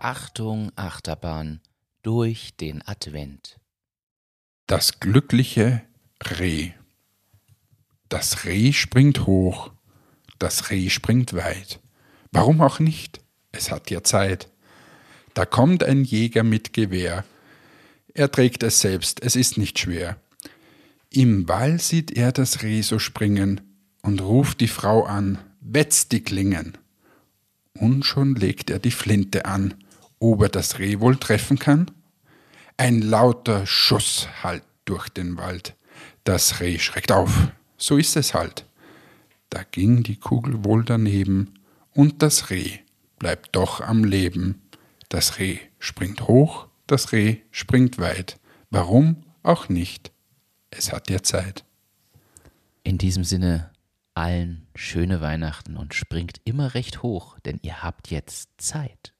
Achterbahn durch den Advent. Das glückliche Reh. Das Reh springt hoch, das Reh springt weit. Warum auch nicht? Es hat ja Zeit. Da kommt ein Jäger mit Gewehr. Er trägt es selbst, es ist nicht schwer. Im Wall sieht er das Reh so springen und ruft die Frau an, wetz die Klingen. Und schon legt er die Flinte an, ob er das Reh wohl treffen kann. Ein lauter Schuss hallt durch den Wald. Das Reh schreckt auf, so ist es halt. Da ging die Kugel wohl daneben, und das Reh bleibt doch am Leben. Das Reh springt hoch, das Reh springt weit. Warum auch nicht? Es hat ja Zeit. In diesem Sinne allen schöne Weihnachten und springt immer recht hoch, denn ihr habt jetzt Zeit.